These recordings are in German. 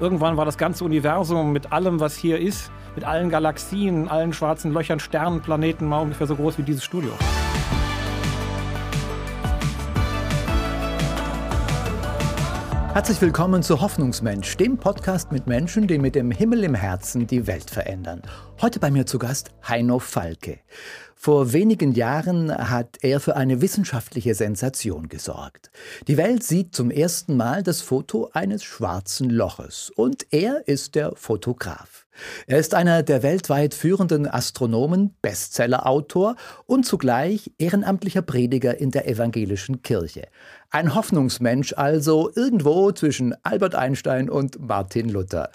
Irgendwann war das ganze Universum mit allem, was hier ist, mit allen Galaxien, allen schwarzen Löchern, Sternen, Planeten mal ungefähr so groß wie dieses Studio. Herzlich willkommen zu Hoffnungsmensch, dem Podcast mit Menschen, die mit dem Himmel im Herzen die Welt verändern. Heute bei mir zu Gast Heino Falke. Vor wenigen Jahren hat er für eine wissenschaftliche Sensation gesorgt. Die Welt sieht zum ersten Mal das Foto eines schwarzen Loches und er ist der Fotograf. Er ist einer der weltweit führenden Astronomen, Bestsellerautor und zugleich ehrenamtlicher Prediger in der evangelischen Kirche. Ein Hoffnungsmensch also irgendwo zwischen Albert Einstein und Martin Luther.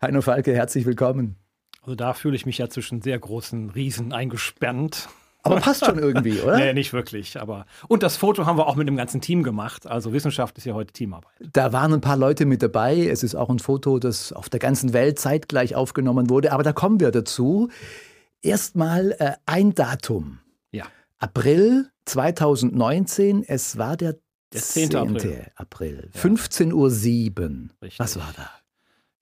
Heino Falke, herzlich willkommen. Also da fühle ich mich ja zwischen sehr großen Riesen eingesperrt. Aber passt schon irgendwie, oder? nee, nicht wirklich. Aber und das Foto haben wir auch mit dem ganzen Team gemacht. Also Wissenschaft ist ja heute Teamarbeit. Da waren ein paar Leute mit dabei. Es ist auch ein Foto, das auf der ganzen Welt zeitgleich aufgenommen wurde. Aber da kommen wir dazu. Erstmal äh, ein Datum. Ja. April 2019. Es war der, der 10. 10. April. April. Ja. 15.07 Uhr. Was war da?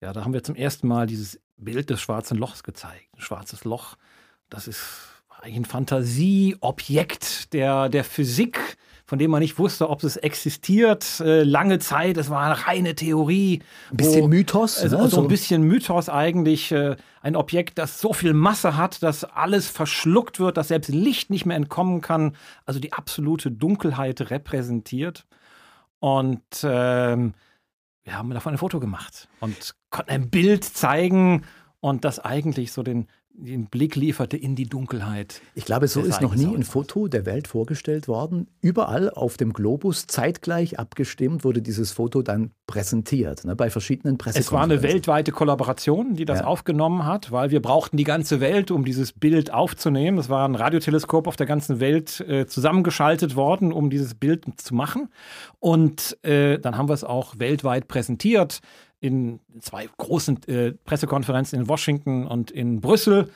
Ja, da haben wir zum ersten Mal dieses Bild des schwarzen Lochs gezeigt. Ein schwarzes Loch. Das ist ein Fantasieobjekt der, der Physik, von dem man nicht wusste, ob es existiert. Äh, lange Zeit, es war eine reine Theorie. Ein bisschen wo, Mythos. Also ne? so ein bisschen Mythos eigentlich. Äh, ein Objekt, das so viel Masse hat, dass alles verschluckt wird, dass selbst Licht nicht mehr entkommen kann. Also die absolute Dunkelheit repräsentiert. Und ähm, wir haben davon ein Foto gemacht und konnten ein Bild zeigen und das eigentlich so den, den Blick lieferte in die Dunkelheit. Ich glaube, so ist noch nie ein Foto der Welt vorgestellt worden. Überall auf dem Globus zeitgleich abgestimmt wurde dieses Foto dann präsentiert, ne, bei verschiedenen Pressekonferenzen. Es war eine weltweite Kollaboration, die das ja. aufgenommen hat, weil wir brauchten die ganze Welt, um dieses Bild aufzunehmen. Es war ein Radioteleskop auf der ganzen Welt äh, zusammengeschaltet worden, um dieses Bild zu machen. Und äh, dann haben wir es auch weltweit präsentiert in zwei großen äh, Pressekonferenzen in Washington und in Brüssel,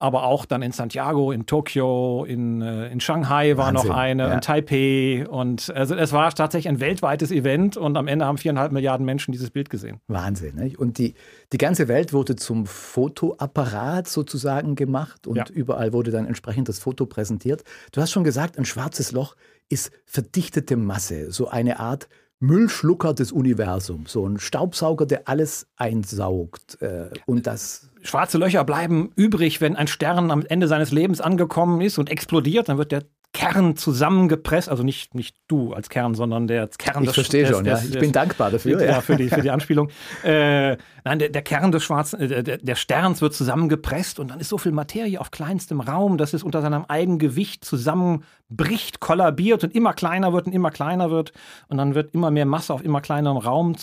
aber auch dann in Santiago, in Tokio, in, äh, in Shanghai war Wahnsinn, noch eine, ja. in Taipei. Und also es war tatsächlich ein weltweites Event und am Ende haben viereinhalb Milliarden Menschen dieses Bild gesehen. Wahnsinn. Nicht? Und die, die ganze Welt wurde zum Fotoapparat sozusagen gemacht und ja. überall wurde dann entsprechend das Foto präsentiert. Du hast schon gesagt, ein schwarzes Loch ist verdichtete Masse, so eine Art Müllschlucker des Universums, so ein Staubsauger, der alles einsaugt. Äh, und das Schwarze Löcher bleiben übrig, wenn ein Stern am Ende seines Lebens angekommen ist und explodiert, dann wird der Kern zusammengepresst, also nicht, nicht du als Kern, sondern der Kern ich des Ich verstehe schon, des, ja. Ich bin dankbar dafür. Ja, für, die, für die Anspielung. äh, nein, der, der, Kern des schwarzen, äh, der, der, Sterns wird zusammengepresst und dann ist so viel Materie auf kleinstem Raum, dass es unter seinem eigenen Gewicht zusammenbricht, kollabiert und immer kleiner wird und immer kleiner wird. Und dann wird immer mehr Masse auf immer kleinerem Raum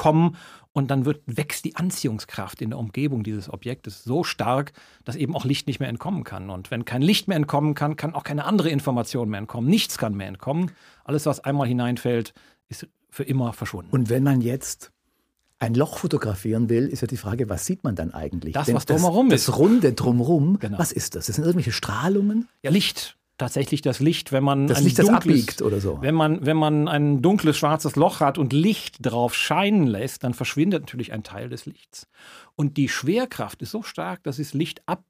zusammenkommen und dann wird, wächst die Anziehungskraft in der Umgebung dieses Objektes so stark, dass eben auch Licht nicht mehr entkommen kann. Und wenn kein Licht mehr entkommen kann, kann auch keine andere Information mehr entkommen. Nichts kann mehr entkommen. Alles, was einmal hineinfällt, ist für immer verschwunden. Und wenn man jetzt ein Loch fotografieren will, ist ja die Frage, was sieht man dann eigentlich? Das, Denn was drumherum das, ist. Das Runde drumherum, genau. was ist das? Das sind irgendwelche Strahlungen? Ja, Licht tatsächlich das Licht, wenn man das Licht, dunkles, das abbiegt oder so. Wenn man, wenn man ein dunkles schwarzes Loch hat und Licht drauf scheinen lässt, dann verschwindet natürlich ein Teil des Lichts. Und die Schwerkraft ist so stark, dass es Licht ab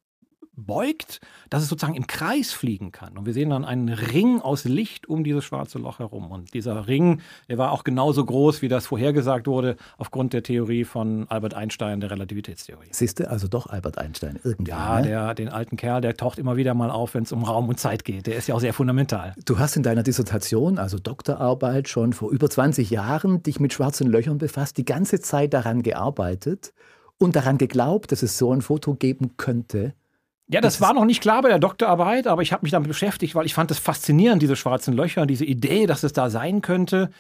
beugt, dass es sozusagen im Kreis fliegen kann. Und wir sehen dann einen Ring aus Licht um dieses schwarze Loch herum. Und dieser Ring, der war auch genauso groß, wie das vorhergesagt wurde, aufgrund der Theorie von Albert Einstein, der Relativitätstheorie. Siehst du, also doch Albert Einstein irgendwie. Ja, ne? der, den alten Kerl, der taucht immer wieder mal auf, wenn es um Raum und Zeit geht. Der ist ja auch sehr fundamental. Du hast in deiner Dissertation, also Doktorarbeit, schon vor über 20 Jahren dich mit schwarzen Löchern befasst, die ganze Zeit daran gearbeitet und daran geglaubt, dass es so ein Foto geben könnte. Ja, das, das war noch nicht klar bei der Doktorarbeit, aber ich habe mich damit beschäftigt, weil ich fand es faszinierend, diese schwarzen Löcher, diese Idee, dass es da sein könnte.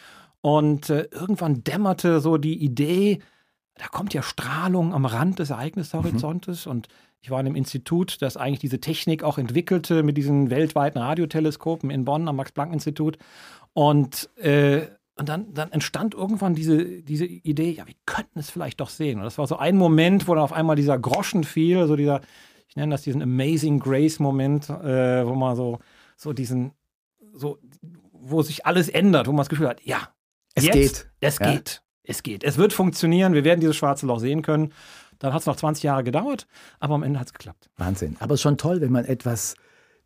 Und äh, irgendwann dämmerte so die Idee, da kommt ja Strahlung am Rand des Ereignishorizontes. Mhm. Und ich war in einem Institut, das eigentlich diese Technik auch entwickelte mit diesen weltweiten Radioteleskopen in Bonn am Max-Planck-Institut. Und, äh, und dann, dann, entstand irgendwann diese, diese Idee, ja, wir könnten es vielleicht doch sehen. Und das war so ein Moment, wo dann auf einmal dieser Groschen fiel, so dieser ich nenne das diesen Amazing Grace-Moment, äh, wo man so, so diesen, so, wo sich alles ändert, wo man das Gefühl hat, ja, es jetzt, geht. Es ja. geht. Es geht. Es wird funktionieren. Wir werden dieses schwarze Loch sehen können. Dann hat es noch 20 Jahre gedauert, aber am Ende hat es geklappt. Wahnsinn. Aber es ist schon toll, wenn man etwas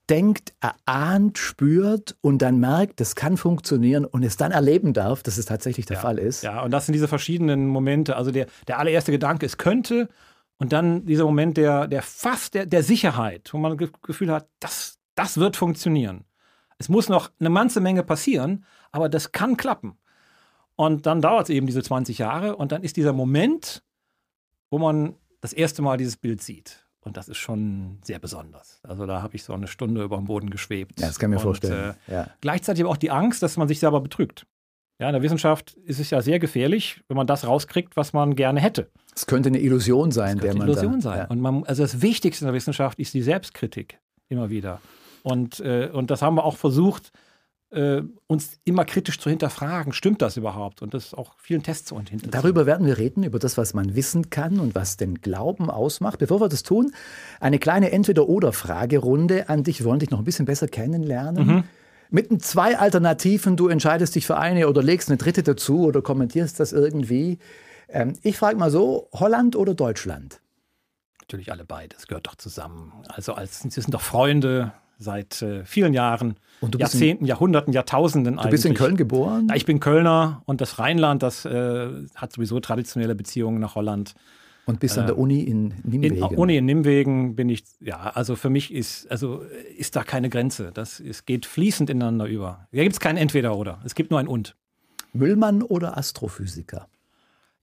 denkt, erahnt, spürt und dann merkt, das kann funktionieren und es dann erleben darf, dass es tatsächlich der ja. Fall ist. Ja, und das sind diese verschiedenen Momente. Also der, der allererste Gedanke, es könnte und dann dieser Moment der, der fast der, der Sicherheit, wo man das Gefühl hat, das, das wird funktionieren. Es muss noch eine ganze Menge passieren, aber das kann klappen. Und dann dauert es eben diese 20 Jahre und dann ist dieser Moment, wo man das erste Mal dieses Bild sieht. Und das ist schon sehr besonders. Also da habe ich so eine Stunde über dem Boden geschwebt. Ja, das kann ich mir und, vorstellen. Äh, ja. Gleichzeitig aber auch die Angst, dass man sich selber betrügt. Ja, in der Wissenschaft ist es ja sehr gefährlich, wenn man das rauskriegt, was man gerne hätte. Es könnte eine Illusion sein, der man eine Illusion da, sein. Ja. Und man, also das Wichtigste in der Wissenschaft ist die Selbstkritik immer wieder. Und, äh, und das haben wir auch versucht, äh, uns immer kritisch zu hinterfragen. Stimmt das überhaupt? Und das auch vielen Tests zu hinterziehen. Darüber werden wir reden, über das, was man wissen kann und was den Glauben ausmacht. Bevor wir das tun, eine kleine Entweder-Oder-Fragerunde an dich. Wir wollen dich noch ein bisschen besser kennenlernen. Mhm. Mit zwei Alternativen, du entscheidest dich für eine oder legst eine dritte dazu oder kommentierst das irgendwie. Ähm, ich frage mal so, Holland oder Deutschland? Natürlich alle beide, das gehört doch zusammen. Also als, sie sind doch Freunde seit äh, vielen Jahren, bist in- Jahrzehnten, Jahrhunderten, Jahrtausenden Du bist in eigentlich. Köln geboren? Ja, ich bin Kölner und das Rheinland, das äh, hat sowieso traditionelle Beziehungen nach Holland. Und bist an der Uni in In, Nimwegen. Uni in Nimwegen bin ich, ja, also für mich ist, also ist da keine Grenze. Das es geht fließend ineinander über. Da gibt es kein Entweder-Oder. Es gibt nur ein Und. Müllmann oder Astrophysiker?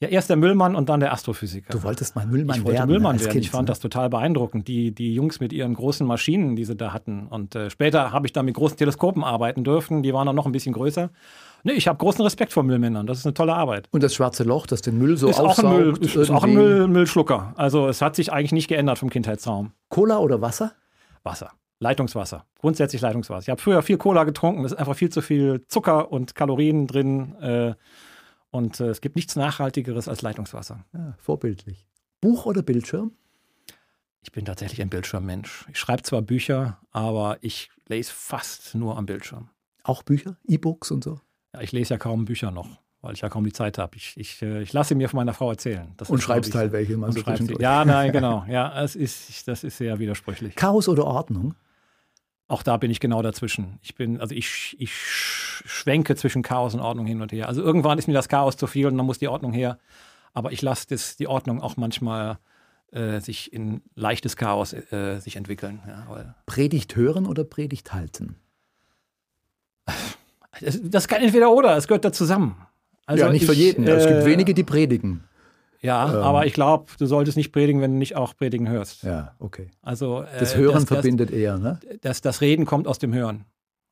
Ja, erst der Müllmann und dann der Astrophysiker. Du wolltest mal Müllmann ich wollte werden. Müllmann werden. Kind, ich fand ne? das total beeindruckend, die, die Jungs mit ihren großen Maschinen, die sie da hatten. Und äh, später habe ich dann mit großen Teleskopen arbeiten dürfen. Die waren dann noch ein bisschen größer. Nee, ich habe großen Respekt vor Müllmännern. Das ist eine tolle Arbeit. Und das schwarze Loch, das den Müll so ist auch ein, Müll, aufsaugt. ist, ist auch ein. Müll, Müllschlucker. Also es hat sich eigentlich nicht geändert vom Kindheitsraum. Cola oder Wasser? Wasser. Leitungswasser. Grundsätzlich Leitungswasser. Ich habe früher viel Cola getrunken. Es ist einfach viel zu viel Zucker und Kalorien drin. Äh, und äh, es gibt nichts Nachhaltigeres als Leitungswasser. Ja, vorbildlich. Buch oder Bildschirm? Ich bin tatsächlich ein Bildschirmmensch. Ich schreibe zwar Bücher, aber ich lese fast nur am Bildschirm. Auch Bücher? E-Books und so? Ja, ich lese ja kaum Bücher noch, weil ich ja kaum die Zeit habe. Ich, ich, äh, ich lasse mir von meiner Frau erzählen. Das Und ist, schreibst ich, halt welche mal und so schreib sie. zwischendurch. Ja, nein, genau. Ja, es ist, das ist sehr widersprüchlich. Chaos oder Ordnung? Auch da bin ich genau dazwischen. Ich bin, also ich, ich schwenke zwischen Chaos und Ordnung hin und her. Also irgendwann ist mir das Chaos zu viel und dann muss die Ordnung her. Aber ich lasse das, die Ordnung auch manchmal äh, sich in leichtes Chaos äh, sich entwickeln. Ja, Predigt hören oder Predigt halten? Das, das ist kein Entweder-Oder, es gehört da zusammen. Also ja, nicht für ich, jeden. es gibt äh, wenige, die predigen. Ja, ähm, aber ich glaube, du solltest nicht predigen, wenn du nicht auch predigen hörst. Ja, okay. Also, äh, Das Hören das, verbindet eher, ne? Das, das, das Reden kommt aus dem Hören.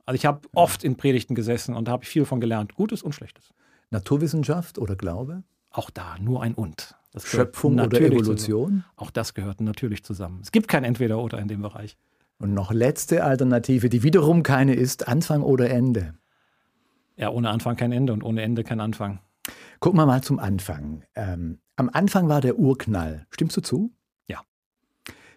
Also ich habe oft in Predigten gesessen und da habe ich viel von gelernt. Gutes und Schlechtes. Naturwissenschaft oder Glaube? Auch da nur ein Und. Das Schöpfung oder natürlich Zusammen. Evolution? Auch das gehört natürlich zusammen. Es gibt kein Entweder-Oder in dem Bereich. Und noch letzte Alternative, die wiederum keine ist, Anfang oder Ende. Ja, ohne Anfang kein Ende und ohne Ende kein Anfang. Gucken wir mal zum Anfang. Ähm, am Anfang war der Urknall. Stimmst du zu? Ja.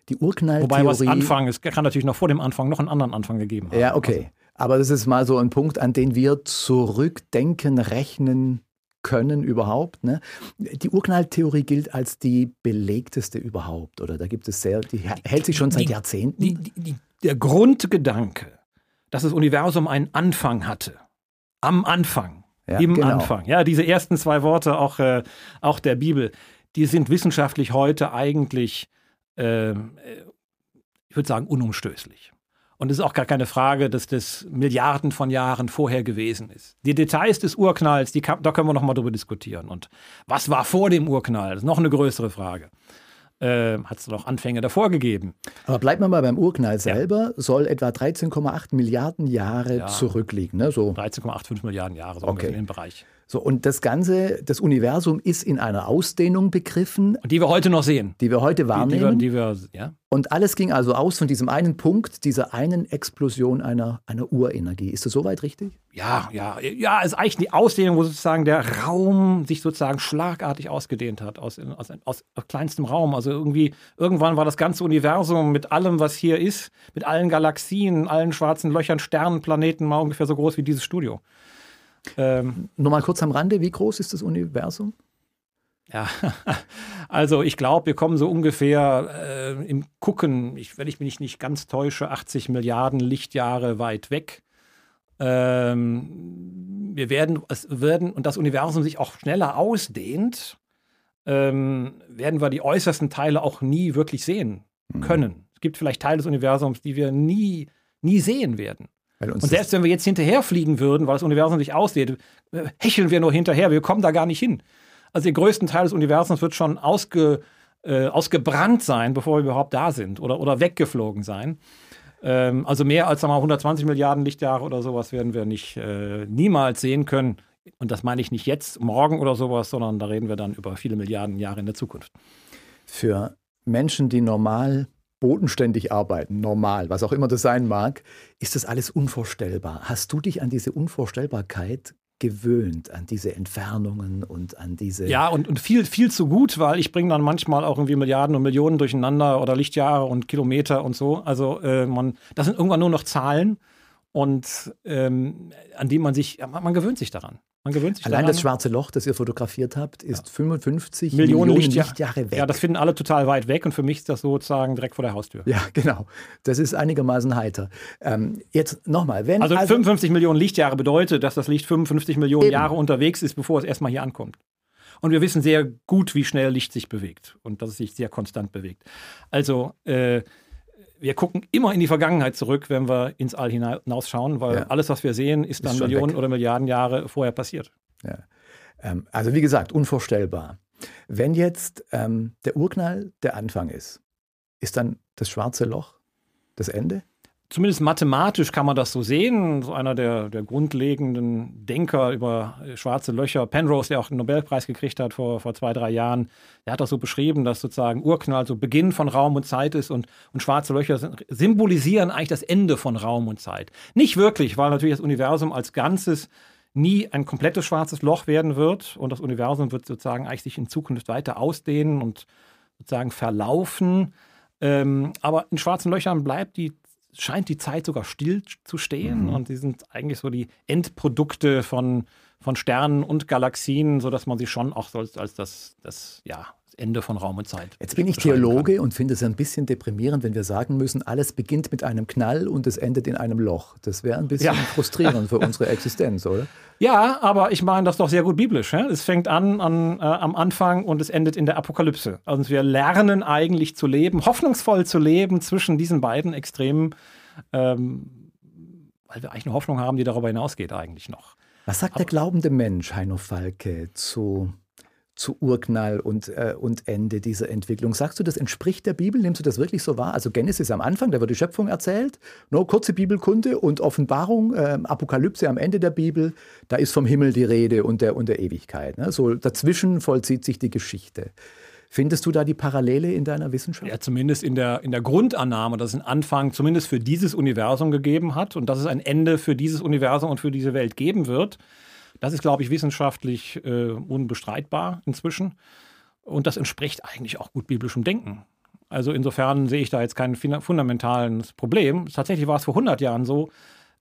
Die Urknalltheorie. Wobei was Anfang, es kann natürlich noch vor dem Anfang noch einen anderen Anfang gegeben haben. Ja, okay. Aber das ist mal so ein Punkt, an den wir zurückdenken, rechnen können überhaupt. Ne? Die Urknalltheorie gilt als die belegteste überhaupt, oder? Da gibt es sehr, die hält sich schon seit die, Jahrzehnten. Die, die, der Grundgedanke, dass das Universum einen Anfang hatte, am Anfang, Ja, im genau. Anfang, ja, diese ersten zwei Worte auch, äh, auch der Bibel, die sind wissenschaftlich heute eigentlich, äh, ich würde sagen, unumstößlich. Und es ist auch gar keine Frage, dass das Milliarden von Jahren vorher gewesen ist. Die Details des Urknalls, kann, da können wir noch mal drüber diskutieren. Und was war vor dem Urknall? Das ist noch eine größere Frage. Äh, Hat es noch Anfänge davor gegeben? Aber bleiben wir mal beim Urknall selber, soll etwa 13,8 Milliarden Jahre Ja. zurückliegen. Ne? So. 13,85 Milliarden Jahre, so Okay. in dem Bereich. So, und das Ganze, das Universum ist in einer Ausdehnung begriffen, Und die wir heute noch sehen. die wir heute Die, die, wir, wahrnehmen. die wir, ja. Und alles ging also aus von diesem einen Punkt, dieser einen Explosion einer, einer Urenergie. Ist das soweit richtig? ja, ja, ja, es ist eigentlich die Ausdehnung, wo sozusagen der Raum sich sozusagen schlagartig ausgedehnt hat, aus, aus, aus, aus kleinstem Raum. Also irgendwie, irgendwann war das ganze Universum mit allem, was hier ist, mit allen Galaxien, allen schwarzen Löchern, Sternen, Planeten, mal ungefähr so groß wie dieses Studio. Ähm, Nur mal kurz am Rande, wie groß ist das Universum? Ja, also ich glaube, wir kommen so ungefähr äh, im Gucken, ich, wenn ich mich nicht ganz täusche, 80 Milliarden Lichtjahre weit weg. Ähm, wir werden, es werden, und das Universum sich auch schneller ausdehnt, ähm, werden wir die äußersten Teile auch nie wirklich sehen mhm. können. Es gibt vielleicht Teile des Universums, die wir nie, nie sehen werden. Und selbst wenn wir jetzt hinterherfliegen würden, weil das Universum sich ausdehnt, hecheln wir nur hinterher, wir kommen da gar nicht hin. Also den größten Teil des Universums wird schon ausge, äh, ausgebrannt sein, bevor wir überhaupt da sind oder, oder weggeflogen sein. Ähm, also mehr als sagen wir, 120 Milliarden Lichtjahre oder sowas werden wir nicht äh, niemals sehen können. Und das meine ich nicht jetzt, morgen oder sowas, sondern da reden wir dann über viele Milliarden Jahre in der Zukunft. Für Menschen, die normal bodenständig arbeiten, normal, was auch immer das sein mag, ist das alles unvorstellbar. Hast du dich an diese Unvorstellbarkeit gewöhnt an diese Entfernungen und an diese. Ja, und, und viel, viel zu gut, weil ich bringe dann manchmal auch irgendwie Milliarden und Millionen durcheinander oder Lichtjahre und Kilometer und so. Also äh, man, das sind irgendwann nur noch Zahlen und ähm, an die man sich, man, man gewöhnt sich daran. Man gewöhnt sich Allein daran. das schwarze Loch, das ihr fotografiert habt, ist ja. 55 Millionen, Millionen Lichtjahr Lichtjahre weg. Ja, das finden alle total weit weg und für mich ist das sozusagen direkt vor der Haustür. Ja, genau. Das ist einigermaßen heiter. Ähm, jetzt nochmal, wenn. Also, also 55 Millionen Lichtjahre bedeutet, dass das Licht 55 Millionen eben. Jahre unterwegs ist, bevor es erstmal hier ankommt. Und wir wissen sehr gut, wie schnell Licht sich bewegt und dass es sich sehr konstant bewegt. Also, äh, wir gucken immer in die Vergangenheit zurück, wenn wir ins All hinausschauen, weil ja. alles, was wir sehen, ist dann ist Millionen weg. oder Milliarden Jahre vorher passiert. Ja. Ähm, also wie gesagt, unvorstellbar. Wenn jetzt ähm, der Urknall der Anfang ist, ist dann das schwarze Loch das Ende? Zumindest mathematisch kann man das so sehen. So einer der, der grundlegenden Denker über schwarze Löcher, Penrose, der auch den Nobelpreis gekriegt hat vor, vor zwei, drei Jahren, der hat das so beschrieben, dass sozusagen Urknall so Beginn von Raum und Zeit ist und, und schwarze Löcher symbolisieren eigentlich das Ende von Raum und Zeit. Nicht wirklich, weil natürlich das Universum als Ganzes nie ein komplettes schwarzes Loch werden wird und das Universum wird sozusagen eigentlich sich in Zukunft weiter ausdehnen und sozusagen verlaufen. Ähm, aber in schwarzen Löchern bleibt die scheint die Zeit sogar still zu stehen mhm. und sie sind eigentlich so die Endprodukte von, von Sternen und Galaxien, sodass man sie schon auch als das, das, ja, Ende von Raum und Zeit. Jetzt bin ich Theologe und finde es ein bisschen deprimierend, wenn wir sagen müssen, alles beginnt mit einem Knall und es endet in einem Loch. Das wäre ein bisschen ja. frustrierend für unsere Existenz, oder? Ja, aber ich meine das doch sehr gut biblisch. Ja? Es fängt an, an äh, am Anfang und es endet in der Apokalypse. Also wir lernen eigentlich zu leben, hoffnungsvoll zu leben zwischen diesen beiden Extremen, ähm, weil wir eigentlich eine Hoffnung haben, die darüber hinausgeht eigentlich noch. Was sagt aber, der glaubende Mensch, Heino Falke, zu zu Urknall und, äh, und Ende dieser Entwicklung. Sagst du, das entspricht der Bibel? Nimmst du das wirklich so wahr? Also Genesis am Anfang, da wird die Schöpfung erzählt, no, kurze Bibelkunde und Offenbarung, äh, Apokalypse am Ende der Bibel, da ist vom Himmel die Rede und der, und der Ewigkeit. Ne? So dazwischen vollzieht sich die Geschichte. Findest du da die Parallele in deiner Wissenschaft? Ja, zumindest in der, in der Grundannahme, dass es einen Anfang zumindest für dieses Universum gegeben hat und dass es ein Ende für dieses Universum und für diese Welt geben wird. Das ist, glaube ich, wissenschaftlich äh, unbestreitbar inzwischen. Und das entspricht eigentlich auch gut biblischem Denken. Also insofern sehe ich da jetzt kein fundamentales Problem. Tatsächlich war es vor 100 Jahren so,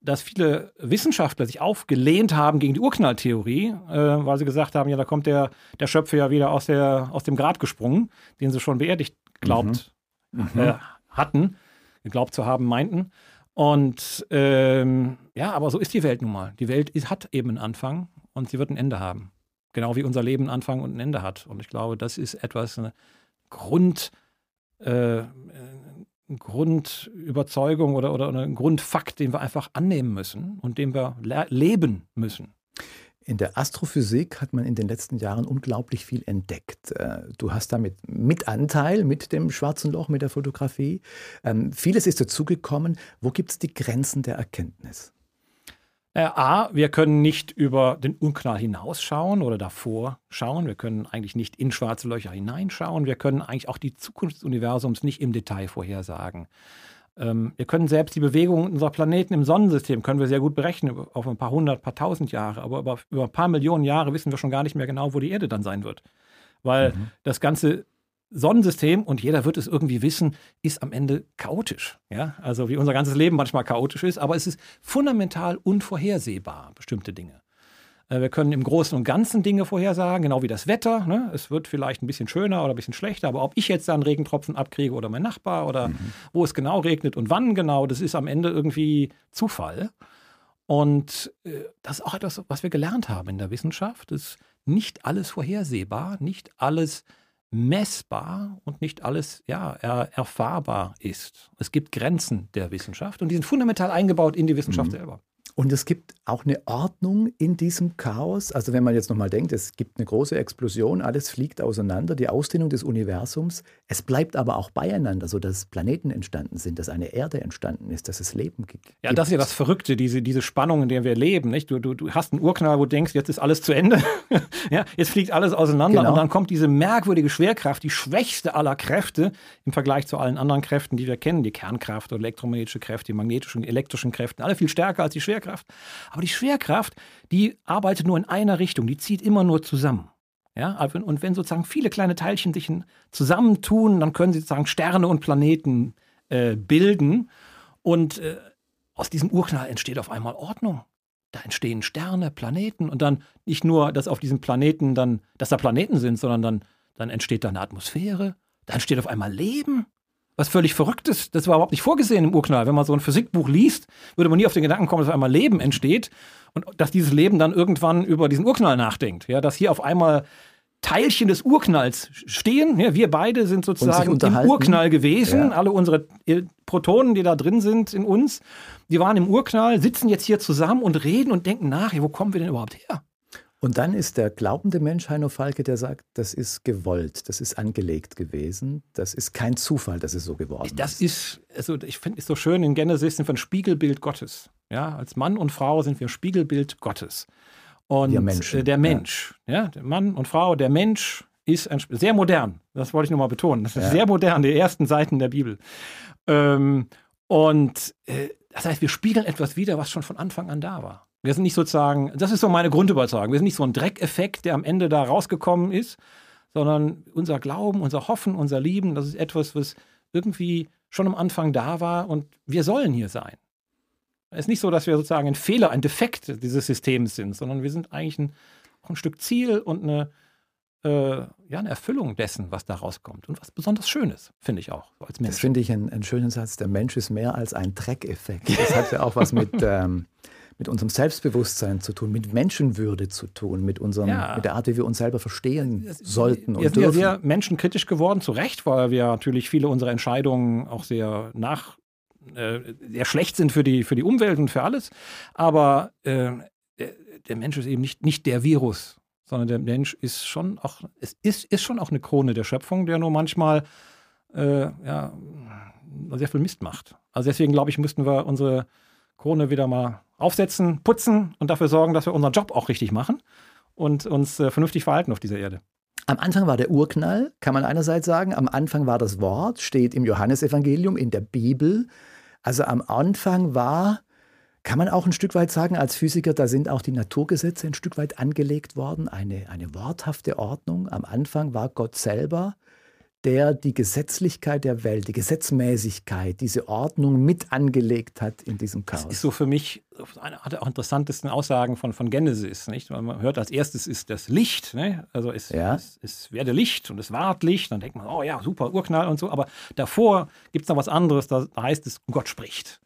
dass viele Wissenschaftler sich aufgelehnt haben gegen die Urknalltheorie, äh, weil sie gesagt haben, ja, da kommt der, der Schöpfer ja wieder aus, der, aus dem Grad gesprungen, den sie schon beerdigt glaubt mhm. Mhm. Äh, hatten, geglaubt zu haben, meinten. Und ähm, ja, aber so ist die Welt nun mal. Die Welt ist, hat eben einen Anfang und sie wird ein Ende haben. Genau wie unser Leben einen Anfang und ein Ende hat. Und ich glaube, das ist etwas, eine Grund, äh, Grundüberzeugung oder, oder ein Grundfakt, den wir einfach annehmen müssen und den wir leben müssen. In der Astrophysik hat man in den letzten Jahren unglaublich viel entdeckt. Äh, du hast damit mit Anteil, mit dem schwarzen Loch, mit der Fotografie. Ähm, vieles ist dazugekommen. Wo gibt es die Grenzen der Erkenntnis? Äh, A, wir können nicht über den Unklar hinausschauen oder davor schauen. Wir können eigentlich nicht in schwarze Löcher hineinschauen. Wir können eigentlich auch die Zukunft des Universums nicht im Detail vorhersagen. Ähm, wir können selbst die Bewegungen unserer Planeten im Sonnensystem können wir sehr gut berechnen, auf ein paar hundert, paar tausend Jahre. Aber über, über ein paar Millionen Jahre wissen wir schon gar nicht mehr genau, wo die Erde dann sein wird. Weil mhm. das ganze Sonnensystem, und jeder wird es irgendwie wissen, ist am Ende chaotisch. Ja? Also wie unser ganzes Leben manchmal chaotisch ist, aber es ist fundamental unvorhersehbar, bestimmte Dinge. Äh, wir können im Großen und Ganzen Dinge vorhersagen, genau wie das Wetter. Ne? Es wird vielleicht ein bisschen schöner oder ein bisschen schlechter, aber ob ich jetzt da einen Regentropfen abkriege oder mein Nachbar oder mhm. wo es genau regnet und wann genau, das ist am Ende irgendwie Zufall. Und äh, das ist auch etwas, was wir gelernt haben in der Wissenschaft. Es ist nicht alles vorhersehbar, nicht alles messbar und nicht alles ja, er, erfahrbar ist. Es gibt Grenzen der Wissenschaft und die sind fundamental eingebaut in die Wissenschaft mhm. selber. Und es gibt auch eine Ordnung in diesem Chaos. Also wenn man jetzt nochmal denkt, es gibt eine große Explosion, alles fliegt auseinander, die Ausdehnung des Universums. Es bleibt aber auch beieinander, sodass Planeten entstanden sind, dass eine Erde entstanden ist, dass es Leben gibt. Ja, das ist ja das Verrückte, diese, diese Spannung, in der wir leben. Nicht? Du, du, du hast einen Urknall, wo du denkst, jetzt ist alles zu Ende. ja, jetzt fliegt alles auseinander genau. und dann kommt diese merkwürdige Schwerkraft, die schwächste aller Kräfte im Vergleich zu allen anderen Kräften, die wir kennen, die Kernkraft oder elektromagnetische Kräfte, die magnetischen, elektrischen Kräfte, alle viel stärker als die Schwerkraft. Schwerkraft. Aber die Schwerkraft, die arbeitet nur in einer Richtung, die zieht immer nur zusammen. Ja, also und wenn sozusagen viele kleine Teilchen sich zusammentun, dann können sie sozusagen Sterne und Planeten äh, bilden. Und äh, aus diesem Urknall entsteht auf einmal Ordnung. Da entstehen Sterne, Planeten und dann nicht nur, dass auf diesem Planeten dann, dass da Planeten sind, sondern dann, dann entsteht da eine Atmosphäre, da entsteht auf einmal Leben was völlig Verrücktes. Das war überhaupt nicht vorgesehen im Urknall. Wenn man so ein Physikbuch liest, würde man nie auf den Gedanken kommen, dass auf einmal Leben entsteht und dass dieses Leben dann irgendwann über diesen Urknall nachdenkt. Ja, dass hier auf einmal Teilchen des Urknalls stehen. Ja, wir beide sind sozusagen im Urknall gewesen. Ja. Alle unsere äh, Protonen, die da drin sind in uns, die waren im Urknall, sitzen jetzt hier zusammen und reden und denken nach, ja, wo kommen wir denn überhaupt her? Und dann ist der glaubende Mensch Heino Falke, der sagt, das ist gewollt, das ist angelegt gewesen, das ist kein Zufall, dass es so geworden ist. Das ist, also ich finde es so schön, in Genesis sind wir ein Spiegelbild Gottes. Ja, als Mann und Frau sind wir ein Spiegelbild Gottes. Und der Mensch. Äh, der Mensch, ja. ja, der Mann und Frau, der Mensch ist ein, sehr modern. Das wollte ich nochmal betonen. Das ist ja. sehr modern, die ersten Seiten der Bibel. Ähm, und äh, das heißt, wir spiegeln etwas wider, was schon von Anfang an da war. Wir sind nicht sozusagen, das ist so meine Grundüberzeugung, wir sind nicht so ein Dreckeffekt, der am Ende da rausgekommen ist, sondern unser Glauben, unser Hoffen, unser Lieben, das ist etwas, was irgendwie schon am Anfang da war und wir sollen hier sein. Es ist nicht so, dass wir sozusagen ein Fehler, ein Defekt dieses Systems sind, sondern wir sind eigentlich ein, ein Stück Ziel und eine, äh, ja, eine Erfüllung dessen, was da rauskommt. Und was besonders Schönes, finde ich auch, als Mensch. Das finde ich einen, einen, schönen Satz. Der Mensch ist mehr als ein Dreckeffekt. Das hat ja auch was mit, ähm, mit unserem Selbstbewusstsein zu tun, mit Menschenwürde zu tun, mit, unserem, ja. mit der Art, wie wir uns selber verstehen sollten und wir sind ja sehr menschenkritisch geworden, zu Recht, weil wir natürlich viele unserer Entscheidungen auch sehr nach äh, sehr schlecht sind für die, für die Umwelt und für alles. Aber äh, der Mensch ist eben nicht, nicht der Virus, sondern der Mensch ist schon auch, es ist, ist schon auch eine Krone der Schöpfung, der nur manchmal äh, ja, sehr viel Mist macht. Also deswegen glaube ich, müssten wir unsere Krone wieder mal aufsetzen, putzen und dafür sorgen, dass wir unseren Job auch richtig machen und uns äh, vernünftig verhalten auf dieser Erde. Am Anfang war der Urknall, kann man einerseits sagen. Am Anfang war das Wort, steht im Johannesevangelium, in der Bibel. Also am Anfang war, kann man auch ein Stück weit sagen, als Physiker, da sind auch die Naturgesetze ein Stück weit angelegt worden, eine, eine worthafte Ordnung. Am Anfang war Gott selber der die Gesetzlichkeit der Welt, die Gesetzmäßigkeit, diese Ordnung mit angelegt hat in diesem Chaos. Das ist so für mich eine der auch interessantesten Aussagen von, von Genesis. Nicht? Man hört als erstes ist das Licht. Ne? Also es, ja. es, es, werde Licht und es ward Licht. Dann denkt man, oh ja, super, Urknall und so. Aber davor gibt es noch was anderes, da heißt es, Gott spricht.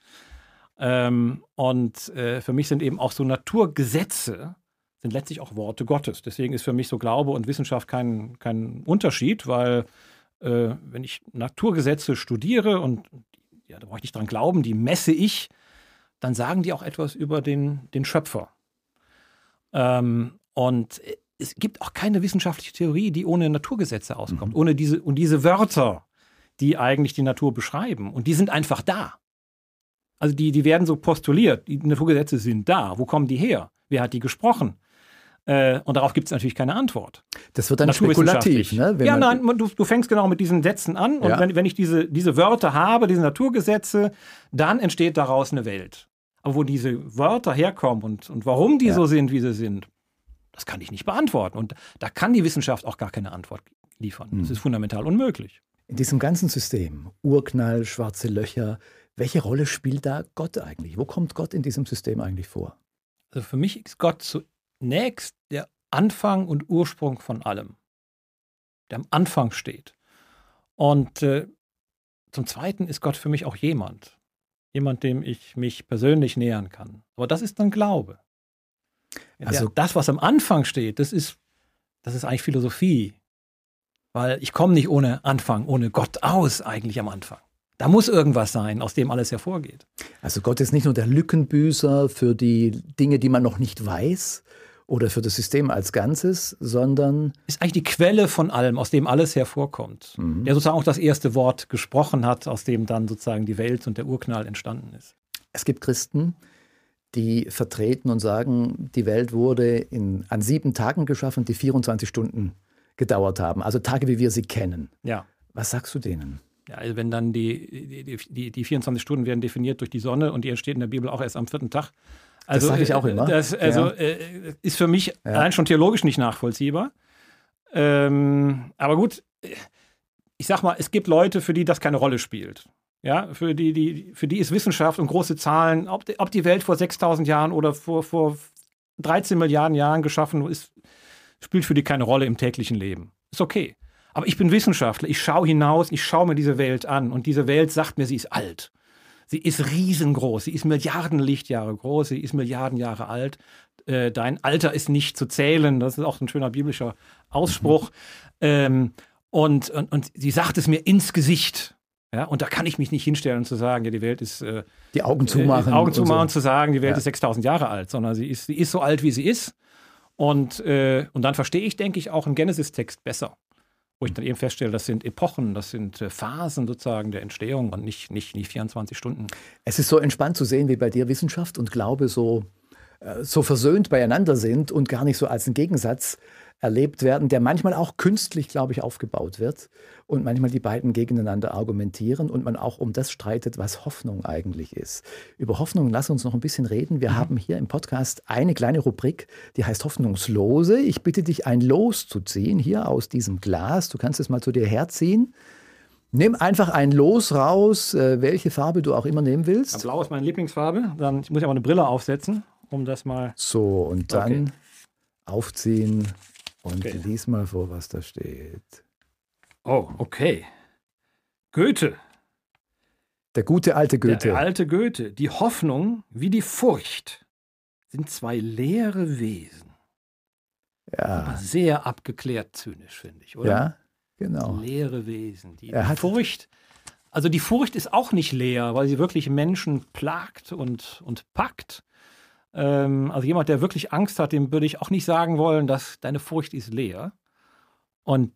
Ähm, und äh, für mich sind eben auch so Naturgesetze, sind letztlich auch Worte Gottes. Deswegen ist für mich so Glaube und Wissenschaft kein, kein Unterschied, weil äh, wenn ich Naturgesetze studiere und ja, da brauche ich nicht dran glauben, die messe ich, dann sagen die auch etwas über den, den Schöpfer. Ähm, und es gibt auch keine wissenschaftliche Theorie, die ohne Naturgesetze auskommt, mhm. ohne diese und diese Wörter, die eigentlich die Natur beschreiben. Und die sind einfach da. Also die, die werden so postuliert. Die Naturgesetze sind da. Wo kommen die her? Wer hat die gesprochen? Äh, und darauf gibt es natürlich keine Antwort. Das wird dann spekulativ. Ne? ja, nein, du, du, fängst genau mit diesen Sätzen an. Und ja. wenn, wenn ich diese, diese Wörter habe, diese Naturgesetze, dann entsteht daraus eine Welt. Aber wo diese Wörter herkommen und, und warum die ja. so sind, wie sie sind, das kann ich nicht beantworten. Und da kann die Wissenschaft auch gar keine Antwort liefern. Das hm. ist fundamental unmöglich. In diesem ganzen System, Urknall, schwarze Löcher, welche Rolle spielt da Gott eigentlich? Wo kommt Gott in diesem System eigentlich vor? Also für mich ist Gott zu zunächst der Anfang und Ursprung von allem, der am Anfang steht. Und äh, zum Zweiten ist Gott für mich auch jemand, jemand, dem ich mich persönlich nähern kann. Aber das ist dann Glaube. Also der, das, was am Anfang steht, das ist, das ist eigentlich Philosophie. Weil ich komme nicht ohne Anfang, ohne Gott aus eigentlich am Anfang. Da muss irgendwas sein, aus dem alles hervorgeht. Also Gott ist nicht nur der Lückenbüßer für die Dinge, die man noch nicht weiß oder für das System als Ganzes, sondern ist eigentlich die Quelle von allem, aus dem alles hervorkommt. Mhm. Der sozusagen auch das erste Wort gesprochen hat, aus dem dann sozusagen die Welt und der Urknall entstanden ist. Es gibt Christen, die vertreten und sagen, die Welt wurde in, an sieben Tagen geschaffen, die 24 Stunden gedauert haben. Also Tage, wie wir sie kennen. Ja. Was sagst du denen? Ja, also wenn dann die, die, die, die 24 Stunden werden definiert durch die Sonne und die entsteht in der Bibel auch erst am vierten Tag. Also, das sage ich auch immer. Das also, ja. äh, ist für mich ja. allein schon theologisch nicht nachvollziehbar. Ähm, aber gut, ich sag mal, es gibt Leute, für die das keine Rolle spielt. Ja, für die, die, für die ist Wissenschaft und große Zahlen, ob, ob die Welt vor 6000 Jahren oder vor, vor 13 Milliarden Jahren geschaffen ist, spielt für die keine Rolle im täglichen Leben. Ist okay. Aber ich bin Wissenschaftler, ich schaue hinaus, ich schaue mir diese Welt an und diese Welt sagt mir, sie ist alt. Sie ist riesengroß, sie ist Milliarden Lichtjahre groß, sie ist Milliarden Jahre alt. Äh, dein Alter ist nicht zu zählen, das ist auch ein schöner biblischer Ausspruch. Ähm, und, und, und sie sagt es mir ins Gesicht. Ja, und da kann ich mich nicht hinstellen und zu sagen, ja, die Welt ist. Äh, die Augen zumachen. Äh, Augen zumachen und, so. und, zu sagen, die Welt ja. ist 6000 Jahre alt, sondern sie ist, sie ist so alt, wie sie ist. Und, äh, und dann verstehe ich, denke ich, auch einen Genesis-Text besser. Wo ich dann eben feststelle, das sind Epochen, das sind äh, Phasen sozusagen der Entstehung und nicht, nicht, nicht 24 Stunden. Es ist so entspannt zu sehen, wie bei dir Wissenschaft und Glaube so, so versöhnt beieinander sind und gar nicht so als ein Gegensatz erlebt werden, der manchmal auch künstlich, glaube ich, aufgebaut wird und manchmal die beiden gegeneinander argumentieren und man auch um das streitet, was Hoffnung eigentlich ist. Über Hoffnung lass uns noch ein bisschen reden. Wir mhm. haben hier im Podcast eine kleine Rubrik, die heißt Hoffnungslose. Ich bitte dich, ein Los zu ziehen, hier aus diesem Glas. Du kannst es mal zu dir herziehen. Nimm einfach ein Los raus, äh, welche Farbe du auch immer nehmen willst. Ja, Blau ist meine Lieblingsfarbe. Dann ich muss ja mal eine Brille aufsetzen, um das mal. So, und dann okay. aufziehen und okay. lies mal vor, was da steht. Oh, okay. Goethe. Der gute alte Goethe. Der alte Goethe. Die Hoffnung wie die Furcht sind zwei leere Wesen. Ja. Aber sehr abgeklärt zynisch, finde ich, oder? Ja, genau. Leere Wesen. Die, die Furcht, also die Furcht ist auch nicht leer, weil sie wirklich Menschen plagt und, und packt. Ähm, also jemand, der wirklich Angst hat, dem würde ich auch nicht sagen wollen, dass deine Furcht ist leer. Und,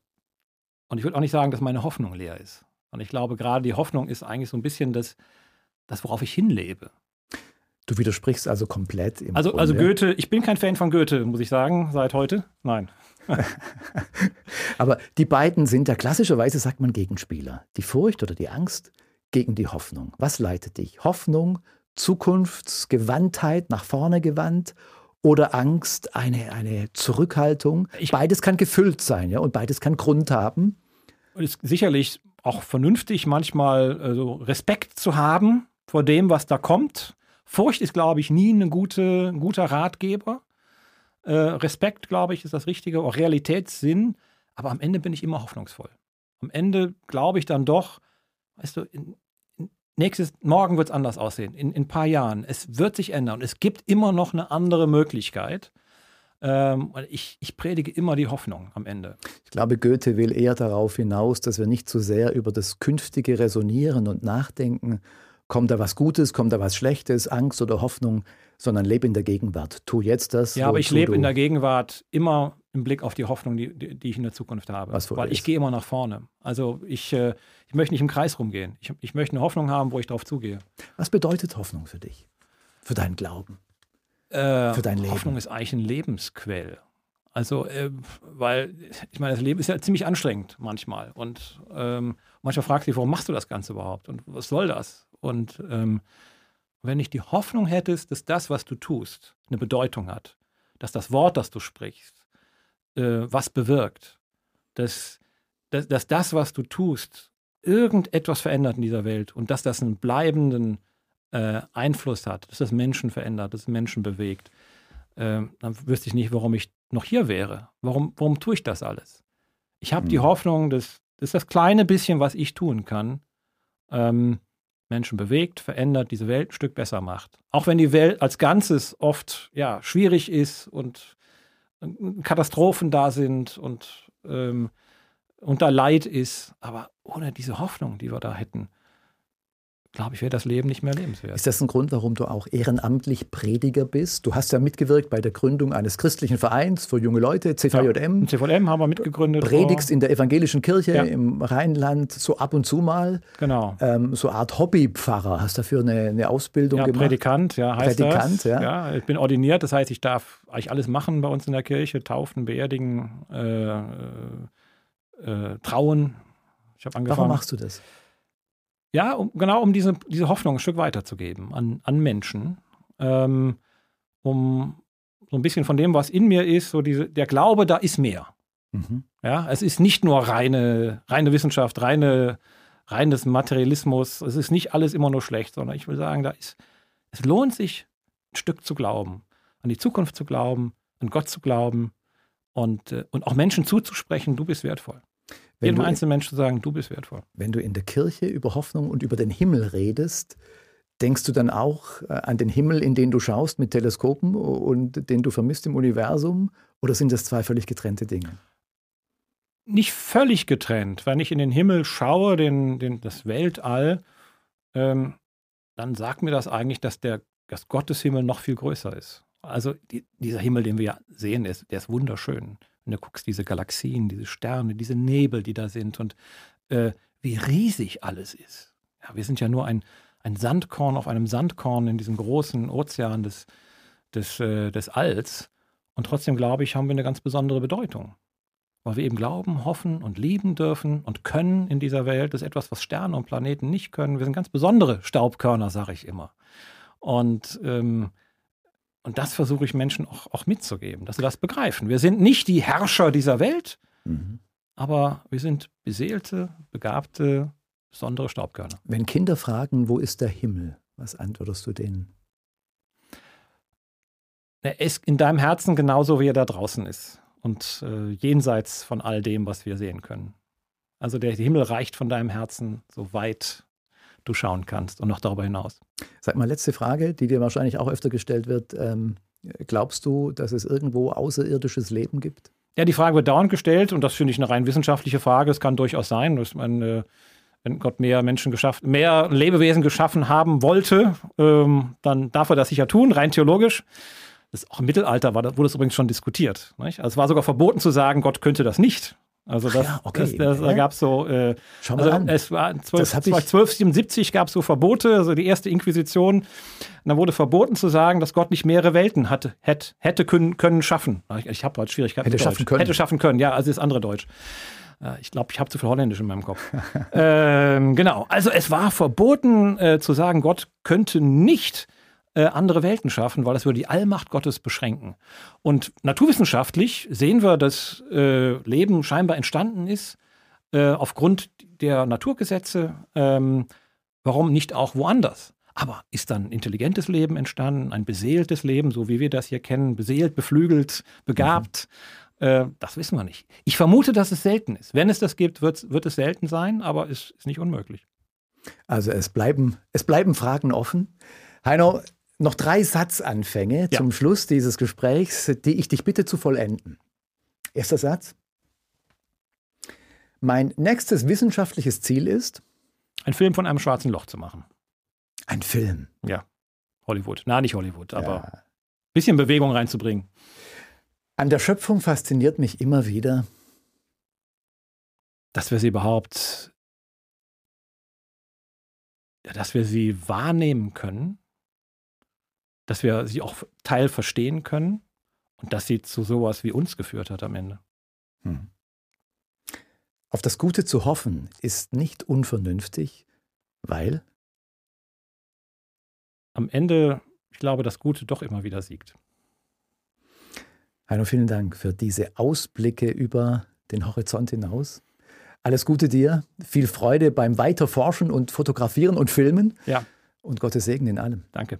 und ich würde auch nicht sagen, dass meine Hoffnung leer ist. Und ich glaube, gerade die Hoffnung ist eigentlich so ein bisschen das, das worauf ich hinlebe. Du widersprichst also komplett. Im also, also Goethe, ich bin kein Fan von Goethe, muss ich sagen, seit heute. Nein. Aber die beiden sind ja klassischerweise, sagt man, Gegenspieler. Die Furcht oder die Angst gegen die Hoffnung. Was leitet dich? Hoffnung Zukunftsgewandtheit, nach vorne gewandt oder Angst, eine, eine Zurückhaltung. Ich, beides kann gefüllt sein, ja, und beides kann Grund haben. Ist sicherlich auch vernünftig, manchmal also Respekt zu haben vor dem, was da kommt. Furcht ist, glaube ich, nie eine gute, ein guter Ratgeber. Äh, Respekt, glaube ich, ist das Richtige, auch Realitätssinn. Aber am Ende bin ich immer hoffnungsvoll. Am Ende glaube ich dann doch, weißt du, in, nächstes, morgen wird es anders aussehen, in, in ein paar Jahren. Es wird sich ändern. Es gibt immer noch eine andere Möglichkeit. Ähm, ich, ich predige immer die Hoffnung am Ende. Ich glaube, Goethe will eher darauf hinaus, dass wir nicht zu sehr über das Künftige resonieren und nachdenken, kommt da was Gutes, kommt da was Schlechtes, Angst oder Hoffnung, sondern lebe in der Gegenwart. Tu jetzt das. Ja, aber ich lebe in der Gegenwart immer im Blick auf die Hoffnung, die, die ich in der Zukunft habe. Was Weil ich gehe immer nach vorne. Also ich, äh, ich möchte nicht im Kreis rumgehen. Ich, ich möchte eine Hoffnung haben, wo ich darauf zugehe. Was bedeutet Hoffnung für dich? Für deinen Glauben? Äh, für dein Leben? Hoffnung ist eigentlich ein Lebensquell. Also, äh, weil, ich meine, das Leben ist ja ziemlich anstrengend manchmal. Und ähm, manchmal fragst du dich, warum machst du das Ganze überhaupt? Und was soll das? Und ähm, wenn ich die Hoffnung hättest, dass das, was du tust, eine Bedeutung hat, dass das Wort, das du sprichst, äh, was bewirkt. Dass, dass, dass das, was du tust, irgendetwas verändert in dieser Welt und dass das einen bleibenden äh, Einfluss hat, dass das Menschen verändert, dass es Menschen bewegt. äh, dann wüsste ich nicht, warum ich noch hier wäre. Warum, warum tue ich das alles? Ich habe mhm. die Hoffnung, dass, dass das kleine bisschen, was ich tun kann, ähm, Menschen bewegt, verändert, diese Welt ein Stück besser macht. Auch wenn die Welt als Ganzes oft ja, schwierig ist und Katastrophen da sind und ähm, unter Leid ist. Aber ohne diese Hoffnung, die wir da hätten, glaube ich, wäre das Leben nicht mehr lebenswert. Ist das ein Grund, warum du auch ehrenamtlich Prediger bist? Du hast ja mitgewirkt bei der Gründung eines christlichen Vereins für junge Leute, CVJM. Ja, CVJM haben wir mitgegründet. Predigst in der evangelischen Kirche ja. im Rheinland so ab und zu mal. Genau. Ähm, so eine Art Hobbypfarrer. Hast dafür eine, eine Ausbildung ja, gemacht? Predikant, ja, heißt Predikant, das. Ja. ja. Ich bin ordiniert, das heißt, ich darf eigentlich alles machen bei uns in der Kirche. Taufen, beerdigen, äh, äh, äh trauen. Ich habe angefangen. Warum machst du das? Ja, um, genau um diese, diese Hoffnung ein Stück weiterzugeben an, an Menschen, ähm, um so ein bisschen von dem, was in mir ist, so diese, der Glaube, da ist mehr. Mhm. Ja, es ist nicht nur reine, reine Wissenschaft, reine, reines Materialismus, es ist nicht alles immer nur schlecht, sondern ich will sagen, da ist, es lohnt sich, ein Stück zu glauben, an die Zukunft zu glauben, an Gott zu glauben und, äh, und auch Menschen zuzusprechen, du bist wertvoll. Wenn Jedem einzelnen Menschen zu sagen, du bist wertvoll. Wenn du in der Kirche über Hoffnung und über den Himmel redest, denkst du dann auch äh, an den Himmel, in den du schaust mit Teleskopen und den du vermisst im Universum? Oder sind das zwei völlig getrennte Dinge? Nicht völlig getrennt. Wenn ich in den Himmel schaue, den, den, das Weltall, ähm, dann sagt mir das eigentlich, dass der dass Gottes Himmel noch viel größer ist. Also die, dieser Himmel, den wir ja sehen, der ist, der ist wunderschön. Und du guckst diese Galaxien, diese Sterne, diese Nebel, die da sind und äh, wie riesig alles ist. Ja, wir sind ja nur ein, ein Sandkorn auf einem Sandkorn in diesem großen Ozean des, des, äh, des Alls. Und trotzdem, glaube ich, haben wir eine ganz besondere Bedeutung. Weil wir eben glauben, hoffen und lieben dürfen und können in dieser Welt. Das ist etwas, was Sterne und Planeten nicht können. Wir sind ganz besondere Staubkörner, sage ich immer. Und ähm, und das versuche ich Menschen auch, auch mitzugeben, dass sie das begreifen. Wir sind nicht die Herrscher dieser Welt, mhm. aber wir sind beseelte, begabte, besondere Staubkörner. Wenn Kinder fragen, wo ist der Himmel, was antwortest du denen? Er ist in deinem Herzen genauso, wie er da draußen ist und äh, jenseits von all dem, was wir sehen können. Also der Himmel reicht von deinem Herzen so weit du schauen kannst und noch darüber hinaus. Sag mal, letzte Frage, die dir wahrscheinlich auch öfter gestellt wird. Ähm, glaubst du, dass es irgendwo außerirdisches Leben gibt? Ja, die Frage wird dauernd gestellt und das finde ich eine rein wissenschaftliche Frage. Es kann durchaus sein, dass man, äh, wenn Gott mehr Menschen geschaffen, mehr Lebewesen geschaffen haben wollte, ähm, dann darf er das sicher tun, rein theologisch. Das auch im Mittelalter war, wurde das übrigens schon diskutiert. Nicht? Also es war sogar verboten zu sagen, Gott könnte das nicht. Also das, ja, okay. das, das, da gab es so, äh, Schau mal also an. es war 12, 1277 gab es so Verbote, also die erste Inquisition. Und dann wurde verboten zu sagen, dass Gott nicht mehrere Welten hatte, hätte, hätte können, können schaffen. Ich, ich habe heute Schwierigkeiten hätte mit schaffen können. Hätte schaffen können, ja, also das andere Deutsch. Ich glaube, ich habe zu viel Holländisch in meinem Kopf. ähm, genau. Also es war verboten äh, zu sagen, Gott könnte nicht äh, andere Welten schaffen, weil das würde die Allmacht Gottes beschränken. Und naturwissenschaftlich sehen wir, dass äh, Leben scheinbar entstanden ist äh, aufgrund der Naturgesetze. Ähm, warum nicht auch woanders? Aber ist dann intelligentes Leben entstanden, ein beseeltes Leben, so wie wir das hier kennen, beseelt, beflügelt, begabt? Mhm. Äh, das wissen wir nicht. Ich vermute, dass es selten ist. Wenn es das gibt, wird, wird es selten sein, aber es ist nicht unmöglich. Also es bleiben, es bleiben Fragen offen. Heino, noch drei Satzanfänge ja. zum Schluss dieses Gesprächs, die ich dich bitte zu vollenden. Erster Satz. Mein nächstes wissenschaftliches Ziel ist, ein Film von einem schwarzen Loch zu machen. Ein Film? Ja. Hollywood. Na, nicht Hollywood, aber ja. ein bisschen Bewegung reinzubringen. An der Schöpfung fasziniert mich immer wieder, dass wir sie überhaupt, dass wir sie wahrnehmen können dass wir sie auch Teil verstehen können und dass sie zu sowas wie uns geführt hat am Ende. Hm. Auf das Gute zu hoffen ist nicht unvernünftig, weil am Ende, ich glaube, das Gute doch immer wieder siegt. Heino, vielen Dank für diese Ausblicke über den Horizont hinaus. Alles Gute dir, viel Freude beim Weiterforschen und Fotografieren und Filmen. Ja. Und Gottes Segen in allem. Danke.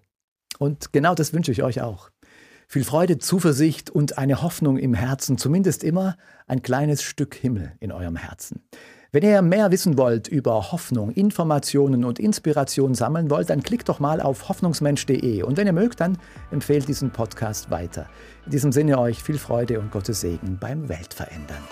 Und genau das wünsche ich euch auch. Viel Freude, Zuversicht und eine Hoffnung im Herzen, zumindest immer ein kleines Stück Himmel in eurem Herzen. Wenn ihr mehr wissen wollt über Hoffnung, Informationen und Inspiration sammeln wollt, dann klickt doch mal auf hoffnungsmensch.de und wenn ihr mögt, dann empfehlt diesen Podcast weiter. In diesem Sinne euch viel Freude und Gottes Segen beim Weltverändern.